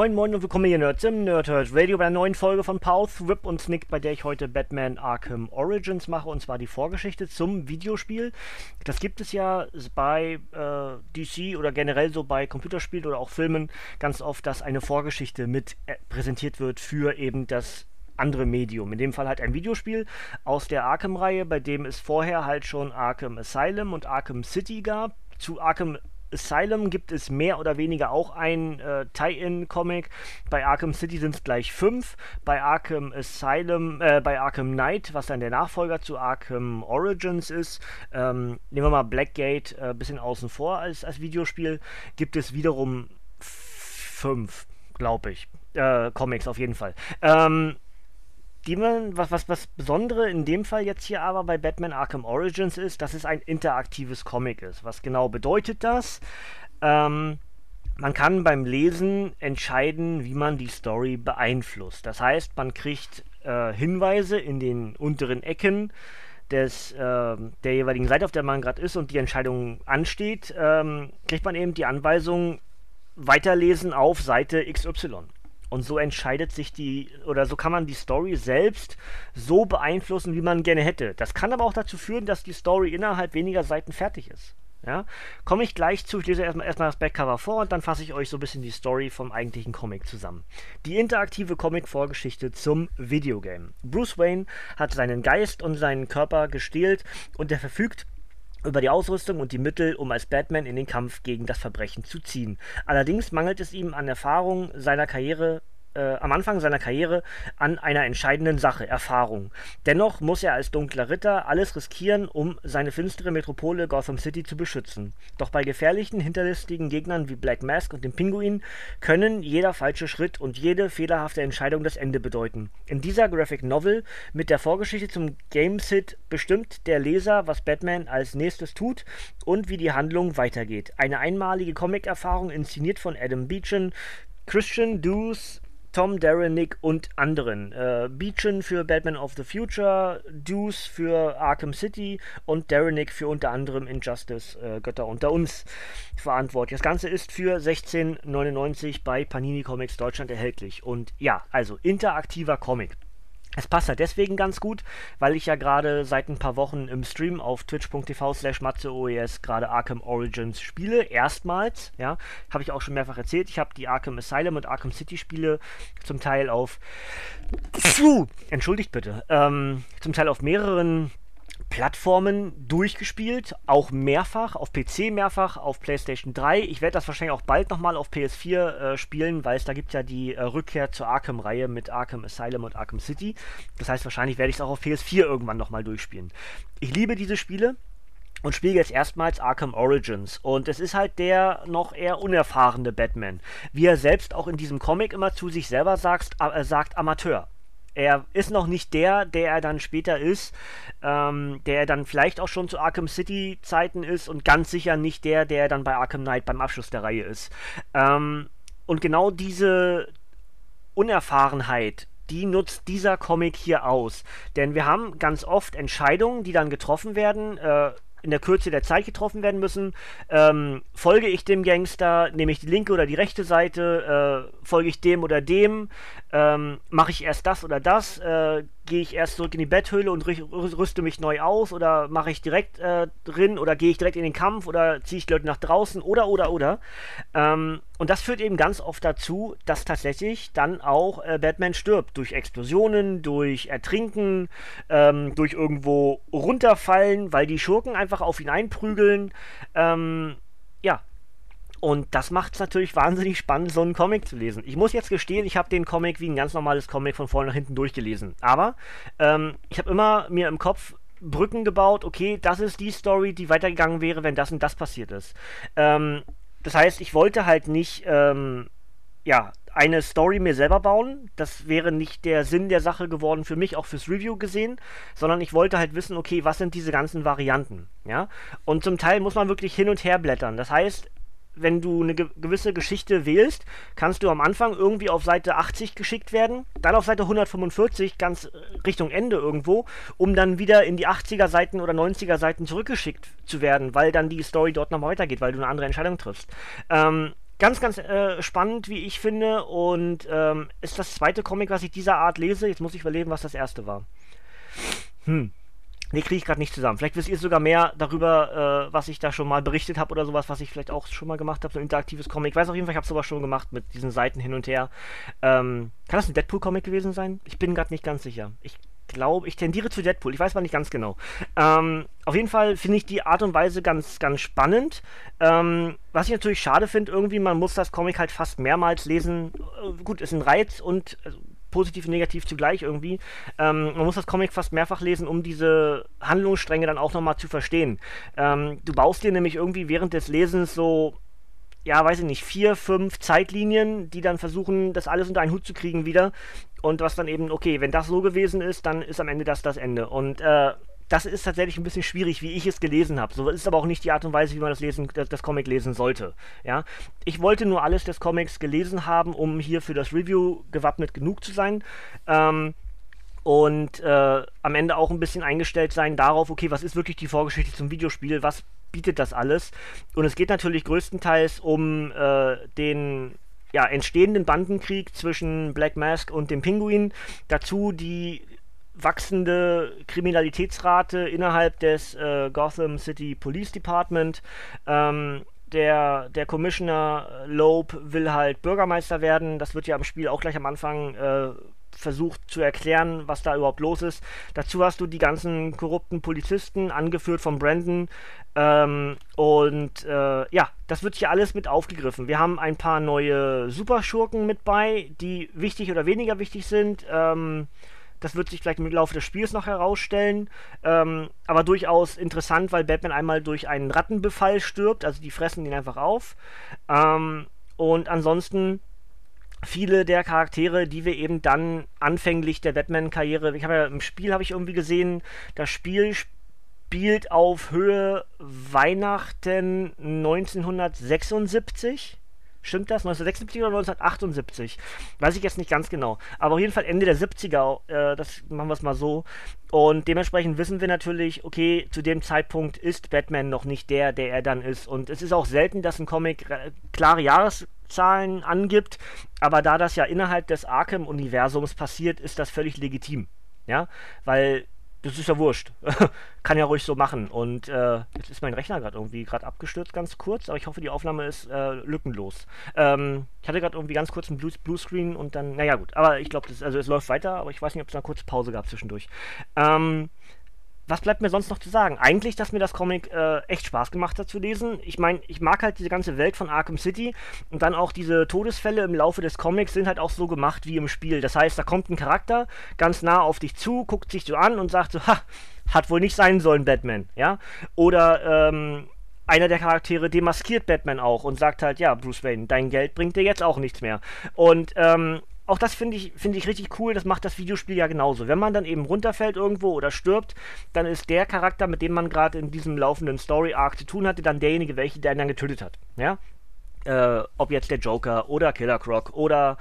Moin Moin und willkommen hier Nerds im Nerdhurt Radio bei einer neuen Folge von Pause, Rip und Snick, bei der ich heute Batman Arkham Origins mache und zwar die Vorgeschichte zum Videospiel. Das gibt es ja bei äh, DC oder generell so bei Computerspielen oder auch Filmen ganz oft, dass eine Vorgeschichte mit äh, präsentiert wird für eben das andere Medium. In dem Fall halt ein Videospiel aus der Arkham-Reihe, bei dem es vorher halt schon Arkham Asylum und Arkham City gab. Zu Arkham Asylum gibt es mehr oder weniger auch ein äh, Tie-In-Comic. Bei Arkham City sind es gleich fünf. Bei Arkham Asylum, äh, bei Arkham Knight, was dann der Nachfolger zu Arkham Origins ist, ähm, nehmen wir mal Blackgate ein äh, bisschen außen vor als, als Videospiel, gibt es wiederum fünf, glaube ich. Äh, Comics auf jeden Fall. Ähm, die man, was, was, was Besondere in dem Fall jetzt hier aber bei Batman Arkham Origins ist, dass es ein interaktives Comic ist. Was genau bedeutet das? Ähm, man kann beim Lesen entscheiden, wie man die Story beeinflusst. Das heißt, man kriegt äh, Hinweise in den unteren Ecken des, äh, der jeweiligen Seite, auf der man gerade ist und die Entscheidung ansteht, ähm, kriegt man eben die Anweisung, weiterlesen auf Seite XY. Und so entscheidet sich die, oder so kann man die Story selbst so beeinflussen, wie man gerne hätte. Das kann aber auch dazu führen, dass die Story innerhalb weniger Seiten fertig ist. Ja, komme ich gleich zu. Ich lese erstmal, erstmal das Backcover vor und dann fasse ich euch so ein bisschen die Story vom eigentlichen Comic zusammen. Die interaktive Comic-Vorgeschichte zum Videogame. Bruce Wayne hat seinen Geist und seinen Körper gestählt und er verfügt über die Ausrüstung und die Mittel, um als Batman in den Kampf gegen das Verbrechen zu ziehen. Allerdings mangelt es ihm an Erfahrung seiner Karriere äh, am Anfang seiner Karriere an einer entscheidenden Sache, Erfahrung. Dennoch muss er als dunkler Ritter alles riskieren, um seine finstere Metropole Gotham City zu beschützen. Doch bei gefährlichen, hinterlistigen Gegnern wie Black Mask und dem Pinguin können jeder falsche Schritt und jede fehlerhafte Entscheidung das Ende bedeuten. In dieser Graphic Novel mit der Vorgeschichte zum Game-Sit bestimmt der Leser, was Batman als nächstes tut und wie die Handlung weitergeht. Eine einmalige Comic-Erfahrung inszeniert von Adam Beechin, Christian Deuce Tom, Darren, Nick und anderen. Äh, Beechin für Batman of the Future, Deuce für Arkham City und Darren Nick für unter anderem Injustice, äh, Götter unter uns verantwortlich. Das Ganze ist für 16,99 bei Panini Comics Deutschland erhältlich. Und ja, also interaktiver Comic. Es passt halt deswegen ganz gut, weil ich ja gerade seit ein paar Wochen im Stream auf twitch.tv slash matzeoes gerade Arkham Origins spiele. Erstmals, ja, habe ich auch schon mehrfach erzählt. Ich habe die Arkham Asylum und Arkham City Spiele zum Teil auf, entschuldigt bitte, ähm, zum Teil auf mehreren Plattformen durchgespielt, auch mehrfach, auf PC mehrfach, auf PlayStation 3. Ich werde das wahrscheinlich auch bald nochmal auf PS4 äh, spielen, weil es da gibt ja die äh, Rückkehr zur Arkham-Reihe mit Arkham Asylum und Arkham City. Das heißt, wahrscheinlich werde ich es auch auf PS4 irgendwann nochmal durchspielen. Ich liebe diese Spiele und spiele jetzt erstmals Arkham Origins. Und es ist halt der noch eher unerfahrene Batman. Wie er selbst auch in diesem Comic immer zu sich selber sagt, äh, sagt Amateur er ist noch nicht der, der er dann später ist, ähm, der er dann vielleicht auch schon zu Arkham City Zeiten ist und ganz sicher nicht der, der dann bei Arkham Knight beim Abschluss der Reihe ist. Ähm, und genau diese Unerfahrenheit, die nutzt dieser Comic hier aus. Denn wir haben ganz oft Entscheidungen, die dann getroffen werden, äh, in der Kürze der Zeit getroffen werden müssen. Ähm, folge ich dem Gangster, nehme ich die linke oder die rechte Seite, äh, folge ich dem oder dem, ähm, mache ich erst das oder das, äh, gehe ich erst zurück in die Betthöhle und rüste mich neu aus oder mache ich direkt äh, drin oder gehe ich direkt in den Kampf oder ziehe ich die Leute nach draußen oder oder oder. Ähm, und das führt eben ganz oft dazu, dass tatsächlich dann auch äh, Batman stirbt. Durch Explosionen, durch Ertrinken, ähm, durch irgendwo runterfallen, weil die Schurken einfach auf ihn einprügeln. Ähm, und das macht es natürlich wahnsinnig spannend, so einen Comic zu lesen. Ich muss jetzt gestehen, ich habe den Comic wie ein ganz normales Comic von vorne nach hinten durchgelesen. Aber ähm, ich habe immer mir im Kopf Brücken gebaut, okay, das ist die Story, die weitergegangen wäre, wenn das und das passiert ist. Ähm, das heißt, ich wollte halt nicht, ähm, ja, eine Story mir selber bauen. Das wäre nicht der Sinn der Sache geworden für mich, auch fürs Review gesehen, sondern ich wollte halt wissen, okay, was sind diese ganzen Varianten, ja? Und zum Teil muss man wirklich hin und her blättern. Das heißt, wenn du eine ge gewisse Geschichte wählst, kannst du am Anfang irgendwie auf Seite 80 geschickt werden, dann auf Seite 145 ganz äh, Richtung Ende irgendwo, um dann wieder in die 80er Seiten oder 90er Seiten zurückgeschickt zu werden, weil dann die Story dort noch weitergeht, weil du eine andere Entscheidung triffst. Ähm, ganz, ganz äh, spannend, wie ich finde, und ähm, ist das zweite Comic, was ich dieser Art lese. Jetzt muss ich überlegen, was das erste war. Hm. Nee, kriege ich gerade nicht zusammen. Vielleicht wisst ihr sogar mehr darüber, äh, was ich da schon mal berichtet habe oder sowas, was ich vielleicht auch schon mal gemacht habe, so ein interaktives Comic. Ich weiß auf jeden Fall, ich habe sowas schon gemacht mit diesen Seiten hin und her. Ähm, kann das ein Deadpool-Comic gewesen sein? Ich bin gerade nicht ganz sicher. Ich glaube, ich tendiere zu Deadpool. Ich weiß mal nicht ganz genau. Ähm, auf jeden Fall finde ich die Art und Weise ganz, ganz spannend. Ähm, was ich natürlich schade finde, irgendwie, man muss das Comic halt fast mehrmals lesen. Äh, gut, ist ein Reiz und also, positiv und negativ zugleich irgendwie. Ähm, man muss das Comic fast mehrfach lesen, um diese Handlungsstränge dann auch nochmal zu verstehen. Ähm, du baust dir nämlich irgendwie während des Lesens so, ja, weiß ich nicht, vier, fünf Zeitlinien, die dann versuchen, das alles unter einen Hut zu kriegen wieder. Und was dann eben, okay, wenn das so gewesen ist, dann ist am Ende das das Ende. Und äh, das ist tatsächlich ein bisschen schwierig, wie ich es gelesen habe. So ist aber auch nicht die Art und Weise, wie man das, lesen, das, das, Comic lesen sollte. Ja? Ich wollte nur alles des Comics gelesen haben, um hier für das Review gewappnet genug zu sein. Ähm, und äh, am Ende auch ein bisschen eingestellt sein darauf, okay, was ist wirklich die Vorgeschichte zum Videospiel, was bietet das alles? Und es geht natürlich größtenteils um äh, den ja, entstehenden Bandenkrieg zwischen Black Mask und dem Pinguin. Dazu die wachsende Kriminalitätsrate innerhalb des äh, Gotham City Police Department. Ähm, der, der Commissioner Loeb will halt Bürgermeister werden. Das wird ja im Spiel auch gleich am Anfang äh, versucht zu erklären, was da überhaupt los ist. Dazu hast du die ganzen korrupten Polizisten, angeführt von Brandon. Ähm, und äh, ja, das wird hier alles mit aufgegriffen. Wir haben ein paar neue Superschurken mit bei, die wichtig oder weniger wichtig sind. Ähm, das wird sich vielleicht im Laufe des Spiels noch herausstellen. Ähm, aber durchaus interessant, weil Batman einmal durch einen Rattenbefall stirbt. Also die fressen ihn einfach auf. Ähm, und ansonsten viele der Charaktere, die wir eben dann anfänglich der Batman-Karriere, ich habe ja im Spiel habe ich irgendwie gesehen, das Spiel spielt auf Höhe Weihnachten 1976. Stimmt das? 1976 oder 1978? Weiß ich jetzt nicht ganz genau. Aber auf jeden Fall Ende der 70er, äh, das machen wir es mal so. Und dementsprechend wissen wir natürlich, okay, zu dem Zeitpunkt ist Batman noch nicht der, der er dann ist. Und es ist auch selten, dass ein Comic klare Jahreszahlen angibt. Aber da das ja innerhalb des Arkham-Universums passiert, ist das völlig legitim. Ja, weil das ist ja wurscht. Kann ja ruhig so machen. Und äh, jetzt ist mein Rechner gerade irgendwie gerade abgestürzt, ganz kurz, aber ich hoffe, die Aufnahme ist äh, lückenlos. Ähm, ich hatte gerade irgendwie ganz kurz einen Blue Bluescreen und dann, naja gut, aber ich glaube, also es läuft weiter, aber ich weiß nicht, ob es eine kurze Pause gab zwischendurch. Ähm, was bleibt mir sonst noch zu sagen? Eigentlich, dass mir das Comic äh, echt Spaß gemacht hat zu lesen. Ich meine, ich mag halt diese ganze Welt von Arkham City und dann auch diese Todesfälle im Laufe des Comics sind halt auch so gemacht wie im Spiel. Das heißt, da kommt ein Charakter ganz nah auf dich zu, guckt sich so an und sagt so, ha, hat wohl nicht sein sollen, Batman, ja? Oder, ähm, einer der Charaktere demaskiert Batman auch und sagt halt, ja, Bruce Wayne, dein Geld bringt dir jetzt auch nichts mehr. Und ähm, auch das finde ich, find ich richtig cool. Das macht das Videospiel ja genauso. Wenn man dann eben runterfällt irgendwo oder stirbt, dann ist der Charakter, mit dem man gerade in diesem laufenden Story-Arc zu tun hatte, dann derjenige, welche der dann getötet hat. Ja? Äh, ob jetzt der Joker oder Killer Croc oder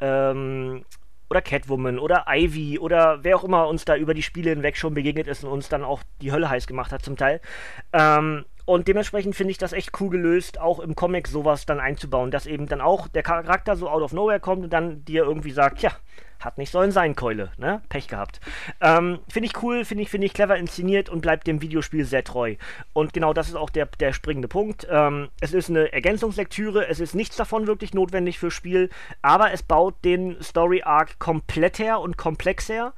ähm, oder Catwoman oder Ivy oder wer auch immer uns da über die Spiele hinweg schon begegnet ist und uns dann auch die Hölle heiß gemacht hat zum Teil. Ähm, und dementsprechend finde ich das echt cool gelöst, auch im Comic sowas dann einzubauen, dass eben dann auch der Charakter so out of nowhere kommt und dann dir irgendwie sagt, ja, hat nicht sollen sein, Keule, ne? Pech gehabt. Ähm, finde ich cool, finde ich, finde ich clever inszeniert und bleibt dem Videospiel sehr treu. Und genau das ist auch der, der springende Punkt. Ähm, es ist eine Ergänzungslektüre, es ist nichts davon wirklich notwendig fürs Spiel, aber es baut den Story Arc komplett her und komplex her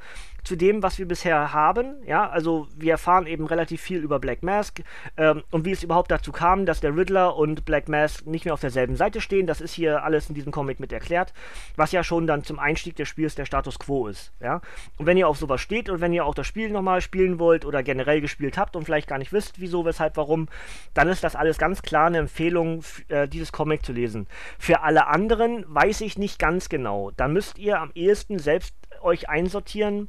zu dem, was wir bisher haben. Ja, also wir erfahren eben relativ viel über Black Mask ähm, und wie es überhaupt dazu kam, dass der Riddler und Black Mask nicht mehr auf derselben Seite stehen. Das ist hier alles in diesem Comic mit erklärt, was ja schon dann zum Einstieg des Spiels der Status Quo ist. Ja, und wenn ihr auf sowas steht und wenn ihr auch das Spiel nochmal spielen wollt oder generell gespielt habt und vielleicht gar nicht wisst, wieso, weshalb, warum, dann ist das alles ganz klar eine Empfehlung, äh, dieses Comic zu lesen. Für alle anderen weiß ich nicht ganz genau. Da müsst ihr am ehesten selbst euch einsortieren.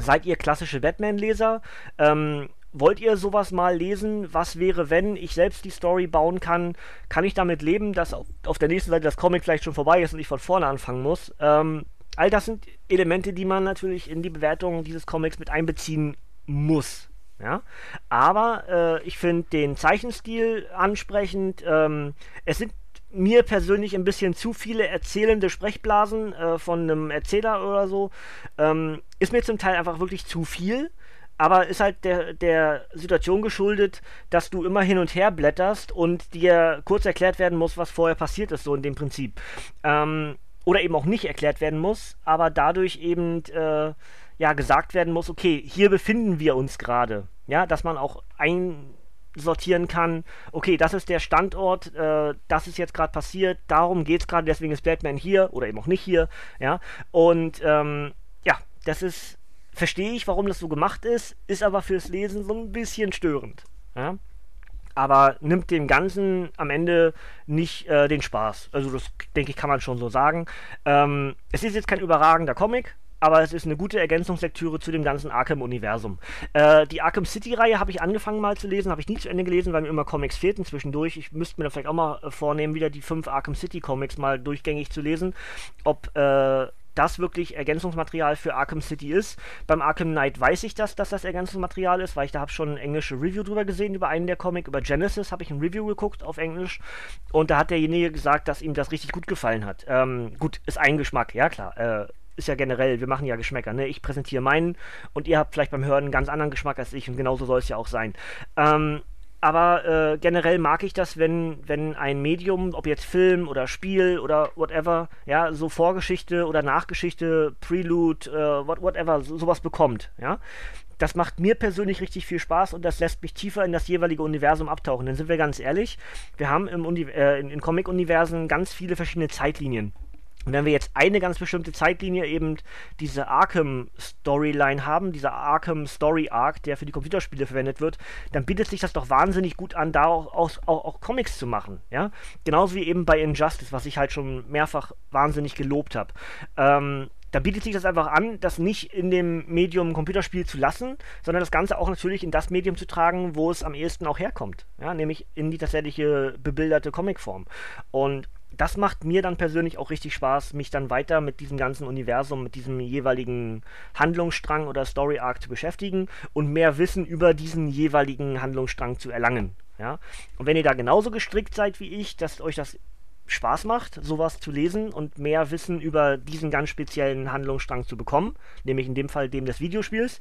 Seid ihr klassische Batman-Leser? Ähm, wollt ihr sowas mal lesen? Was wäre, wenn ich selbst die Story bauen kann? Kann ich damit leben, dass auf, der nächsten Seite das Comic vielleicht schon vorbei ist und ich von vorne anfangen muss? Ähm, all das sind Elemente, die man natürlich in die Bewertung dieses Comics mit einbeziehen muss. Ja? Aber äh, ich finde den Zeichenstil ansprechend. Ähm, es sind mir persönlich ein bisschen zu viele erzählende Sprechblasen äh, von einem Erzähler oder so. Ähm, ist mir zum Teil einfach wirklich zu viel. Aber ist halt der, der Situation geschuldet, dass du immer hin und her blätterst und dir kurz erklärt werden muss, was vorher passiert ist, so in dem Prinzip. Ähm, oder eben auch nicht erklärt werden muss, aber dadurch eben äh, ja gesagt werden muss, okay, hier befinden wir uns gerade. Ja, dass man auch ein sortieren kann, okay, das ist der Standort, äh, das ist jetzt gerade passiert, darum geht es gerade, deswegen ist Batman hier oder eben auch nicht hier, ja. Und ähm, ja, das ist, verstehe ich, warum das so gemacht ist, ist aber fürs Lesen so ein bisschen störend, ja. Aber nimmt dem Ganzen am Ende nicht äh, den Spaß. Also das, denke ich, kann man schon so sagen. Ähm, es ist jetzt kein überragender Comic, aber es ist eine gute Ergänzungslektüre zu dem ganzen Arkham-Universum. Äh, die Arkham City-Reihe habe ich angefangen mal zu lesen, habe ich nie zu Ende gelesen, weil mir immer Comics fehlten zwischendurch. Ich müsste mir da vielleicht auch mal äh, vornehmen, wieder die fünf Arkham City-Comics mal durchgängig zu lesen, ob äh, das wirklich Ergänzungsmaterial für Arkham City ist. Beim Arkham Knight weiß ich das, dass das Ergänzungsmaterial ist, weil ich da habe schon ein englische Review drüber gesehen, über einen der Comic, über Genesis habe ich ein Review geguckt auf Englisch und da hat derjenige gesagt, dass ihm das richtig gut gefallen hat. Ähm, gut, ist ein Geschmack, ja klar. Äh, ist ja generell, wir machen ja Geschmäcker, ne? Ich präsentiere meinen und ihr habt vielleicht beim Hören einen ganz anderen Geschmack als ich und genauso soll es ja auch sein. Ähm, aber äh, generell mag ich das, wenn, wenn ein Medium, ob jetzt Film oder Spiel oder whatever, ja, so Vorgeschichte oder Nachgeschichte, Prelude, äh, what, whatever, so, sowas bekommt, ja. Das macht mir persönlich richtig viel Spaß und das lässt mich tiefer in das jeweilige Universum abtauchen. Denn sind wir ganz ehrlich, wir haben im Uni äh, in, in Comic-Universen ganz viele verschiedene Zeitlinien. Und wenn wir jetzt eine ganz bestimmte Zeitlinie eben diese Arkham-Storyline haben, dieser Arkham-Story-Arc, der für die Computerspiele verwendet wird, dann bietet sich das doch wahnsinnig gut an, da auch, auch, auch, Comics zu machen. Ja? Genauso wie eben bei Injustice, was ich halt schon mehrfach wahnsinnig gelobt habe. Ähm, da bietet sich das einfach an, das nicht in dem Medium Computerspiel zu lassen, sondern das Ganze auch natürlich in das Medium zu tragen, wo es am ehesten auch herkommt. Ja, nämlich in die tatsächliche bebilderte Comicform. Und das macht mir dann persönlich auch richtig Spaß, mich dann weiter mit diesem ganzen Universum, mit diesem jeweiligen Handlungsstrang oder Story Arc zu beschäftigen und mehr Wissen über diesen jeweiligen Handlungsstrang zu erlangen. Ja? Und wenn ihr da genauso gestrickt seid wie ich, dass euch das Spaß macht, sowas zu lesen und mehr Wissen über diesen ganz speziellen Handlungsstrang zu bekommen, nämlich in dem Fall dem des Videospiels,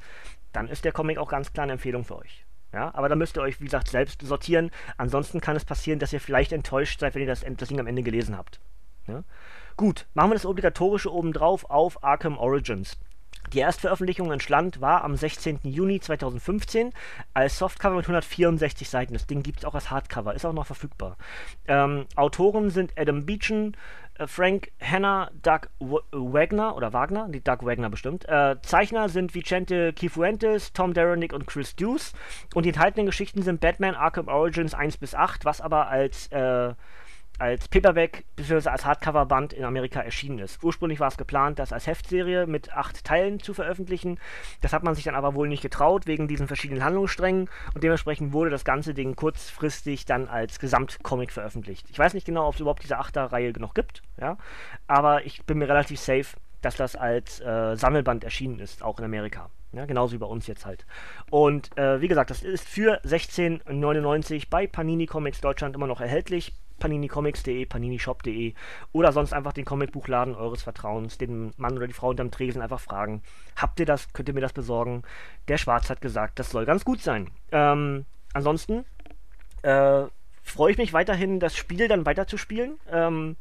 dann ist der Comic auch ganz klar eine Empfehlung für euch. Ja, aber da müsst ihr euch, wie gesagt, selbst sortieren. Ansonsten kann es passieren, dass ihr vielleicht enttäuscht seid, wenn ihr das, das Ding am Ende gelesen habt. Ja? Gut, machen wir das Obligatorische obendrauf auf Arkham Origins. Die Erstveröffentlichung entstand war am 16. Juni 2015 als Softcover mit 164 Seiten. Das Ding gibt es auch als Hardcover, ist auch noch verfügbar. Ähm, Autoren sind Adam Beechen, äh, Frank Hanna, Doug w Wagner oder Wagner, die Doug Wagner bestimmt. Äh, Zeichner sind Vicente Cifuentes, Tom Derenick und Chris Deuce. Und die enthaltenen Geschichten sind Batman Arkham Origins 1 bis 8, was aber als äh, als Paperback bzw. als Hardcover-Band in Amerika erschienen ist. Ursprünglich war es geplant, das als Heftserie mit acht Teilen zu veröffentlichen. Das hat man sich dann aber wohl nicht getraut, wegen diesen verschiedenen Handlungssträngen und dementsprechend wurde das ganze Ding kurzfristig dann als Gesamtcomic veröffentlicht. Ich weiß nicht genau, ob es überhaupt diese Achter-Reihe noch gibt, ja, aber ich bin mir relativ safe, dass das als äh, Sammelband erschienen ist, auch in Amerika. Ja, genauso wie bei uns jetzt halt. Und äh, wie gesagt, das ist für 16,99 bei Panini Comics Deutschland immer noch erhältlich paninicomics.de, paninishop.de oder sonst einfach den Comicbuchladen eures Vertrauens, den Mann oder die Frau unterm Tresen einfach fragen. Habt ihr das? Könnt ihr mir das besorgen? Der Schwarz hat gesagt, das soll ganz gut sein. Ähm, ansonsten äh, freue ich mich weiterhin, das Spiel dann weiterzuspielen. Ähm,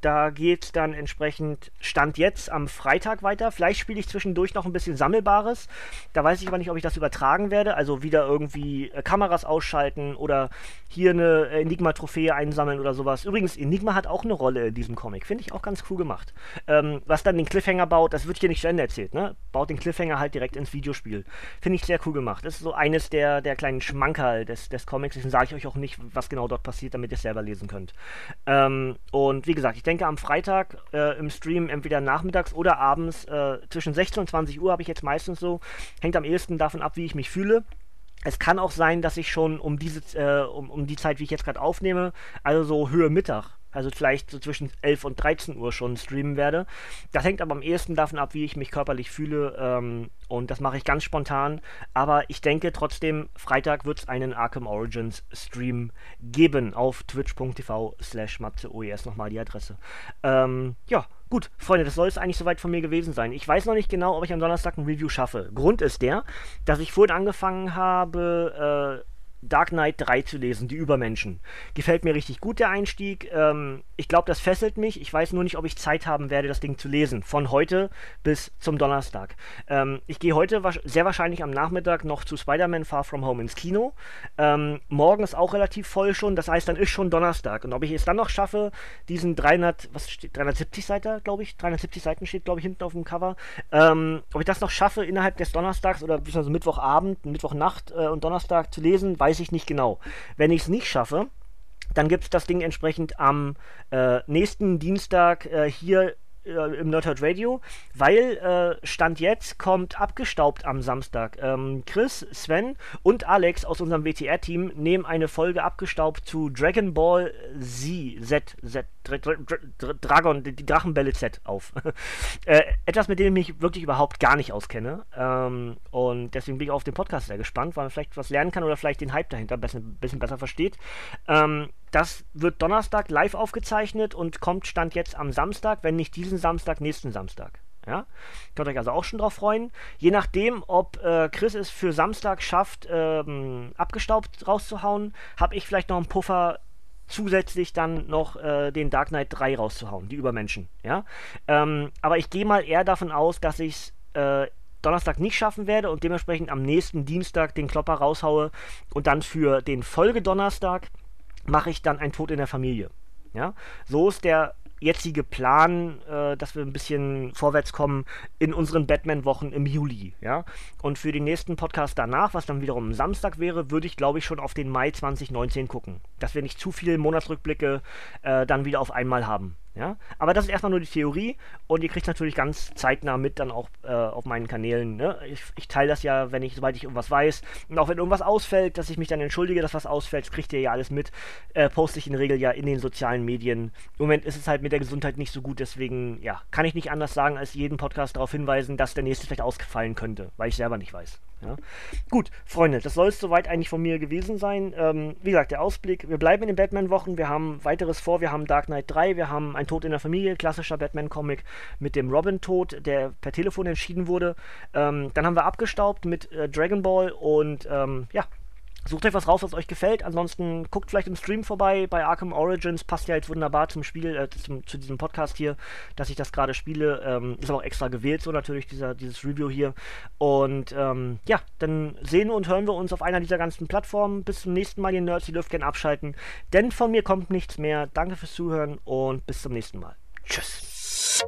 Da geht dann entsprechend Stand jetzt am Freitag weiter. Vielleicht spiele ich zwischendurch noch ein bisschen Sammelbares. Da weiß ich aber nicht, ob ich das übertragen werde. Also wieder irgendwie äh, Kameras ausschalten oder hier eine Enigma-Trophäe einsammeln oder sowas. Übrigens, Enigma hat auch eine Rolle in diesem Comic. Finde ich auch ganz cool gemacht. Ähm, was dann den Cliffhanger baut, das wird hier nicht zu Ende erzählt. Ne? Baut den Cliffhanger halt direkt ins Videospiel. Finde ich sehr cool gemacht. Das ist so eines der, der kleinen Schmankerl des, des Comics. Deswegen sage ich euch auch nicht, was genau dort passiert, damit ihr es selber lesen könnt. Ähm, und wie gesagt, ich denke am Freitag äh, im Stream entweder nachmittags oder abends äh, zwischen 16 und 20 Uhr habe ich jetzt meistens so. Hängt am ehesten davon ab, wie ich mich fühle. Es kann auch sein, dass ich schon um diese äh, um, um die Zeit, wie ich jetzt gerade aufnehme, also so Höhe Mittag, also vielleicht so zwischen 11 und 13 Uhr schon streamen werde. Das hängt aber am ehesten davon ab, wie ich mich körperlich fühle. Ähm, und das mache ich ganz spontan. Aber ich denke trotzdem, Freitag wird es einen Arkham Origins Stream geben auf twitch.tv slash matzeoes. Nochmal die Adresse. Ähm, ja, gut, Freunde, das soll es eigentlich soweit von mir gewesen sein. Ich weiß noch nicht genau, ob ich am Donnerstag ein Review schaffe. Grund ist der, dass ich vorhin angefangen habe, äh, Dark Knight 3 zu lesen, die Übermenschen. Gefällt mir richtig gut der Einstieg. Ähm, ich glaube, das fesselt mich. Ich weiß nur nicht, ob ich Zeit haben werde, das Ding zu lesen. Von heute bis zum Donnerstag. Ähm, ich gehe heute wa sehr wahrscheinlich am Nachmittag noch zu Spider-Man Far From Home ins Kino. Ähm, morgen ist auch relativ voll schon. Das heißt, dann ist schon Donnerstag. Und ob ich es dann noch schaffe, diesen 300, was steht, 370 Seiten, glaube ich, 370 Seiten steht, glaube ich, hinten auf dem Cover. Ähm, ob ich das noch schaffe, innerhalb des Donnerstags oder beziehungsweise Mittwochabend, Mittwochnacht äh, und Donnerstag zu lesen, weiß weiß ich nicht genau. Wenn ich es nicht schaffe, dann gibt es das Ding entsprechend am äh, nächsten Dienstag äh, hier äh, im Nerdhurt Radio, weil äh, Stand jetzt kommt abgestaubt am Samstag. Ähm, Chris, Sven und Alex aus unserem WTR-Team nehmen eine Folge abgestaubt zu Dragon Ball Z, Z, Z, Dra Dra Dra Dragon, die Drachenbälle Z auf. äh, etwas, mit dem ich mich wirklich überhaupt gar nicht auskenne. Ähm, und deswegen bin ich auf den Podcast sehr gespannt, weil man vielleicht was lernen kann oder vielleicht den Hype dahinter ein bisschen, bisschen besser versteht. Ähm, das wird Donnerstag live aufgezeichnet und kommt Stand jetzt am Samstag, wenn nicht diesen Samstag, nächsten Samstag. Ja? Könnt euch also auch schon drauf freuen. Je nachdem, ob äh, Chris es für Samstag schafft, ähm, abgestaubt rauszuhauen, habe ich vielleicht noch einen Puffer zusätzlich dann noch äh, den Dark Knight 3 rauszuhauen, die Übermenschen. Ja? Ähm, aber ich gehe mal eher davon aus, dass ich es äh, Donnerstag nicht schaffen werde und dementsprechend am nächsten Dienstag den Klopper raushaue und dann für den Folgedonnerstag mache ich dann ein Tod in der Familie. Ja, so ist der jetzige Plan, äh, dass wir ein bisschen vorwärts kommen in unseren Batman-Wochen im Juli. Ja? Und für den nächsten Podcast danach, was dann wiederum Samstag wäre, würde ich, glaube ich, schon auf den Mai 2019 gucken. Dass wir nicht zu viele Monatsrückblicke äh, dann wieder auf einmal haben. Ja? Aber das ist erstmal nur die Theorie und ihr kriegt natürlich ganz zeitnah mit dann auch äh, auf meinen Kanälen. Ne? Ich, ich teile das ja, wenn ich, sobald ich irgendwas weiß. Und auch wenn irgendwas ausfällt, dass ich mich dann entschuldige, dass was ausfällt, kriegt ihr ja alles mit. Äh, poste ich in der Regel ja in den sozialen Medien. Im Moment ist es halt mit der Gesundheit nicht so gut, deswegen ja, kann ich nicht anders sagen, als jeden Podcast darauf hinweisen, dass der nächste vielleicht ausgefallen könnte, weil ich selber nicht weiß. Ja? Gut, Freunde, das soll es soweit eigentlich von mir gewesen sein. Ähm, wie gesagt, der Ausblick. Wir bleiben in den Batman-Wochen. Wir haben weiteres vor. Wir haben Dark Knight 3. Wir haben Ein Tod in der Familie, klassischer Batman-Comic mit dem Robin-Tod, der per Telefon entschieden wurde. Ähm, dann haben wir abgestaubt mit äh, Dragon Ball und ähm, ja, Sucht euch was raus, was euch gefällt. Ansonsten guckt vielleicht im Stream vorbei bei Arkham Origins. Passt ja jetzt wunderbar zum Spiel, äh, zum, zu diesem Podcast hier, dass ich das gerade spiele. Ähm, ist aber auch extra gewählt, so natürlich, dieser, dieses Review hier. Und ähm, ja, dann sehen und hören wir uns auf einer dieser ganzen Plattformen. Bis zum nächsten Mal, ihr Nerds. Ihr dürft gerne abschalten. Denn von mir kommt nichts mehr. Danke fürs Zuhören und bis zum nächsten Mal. Tschüss.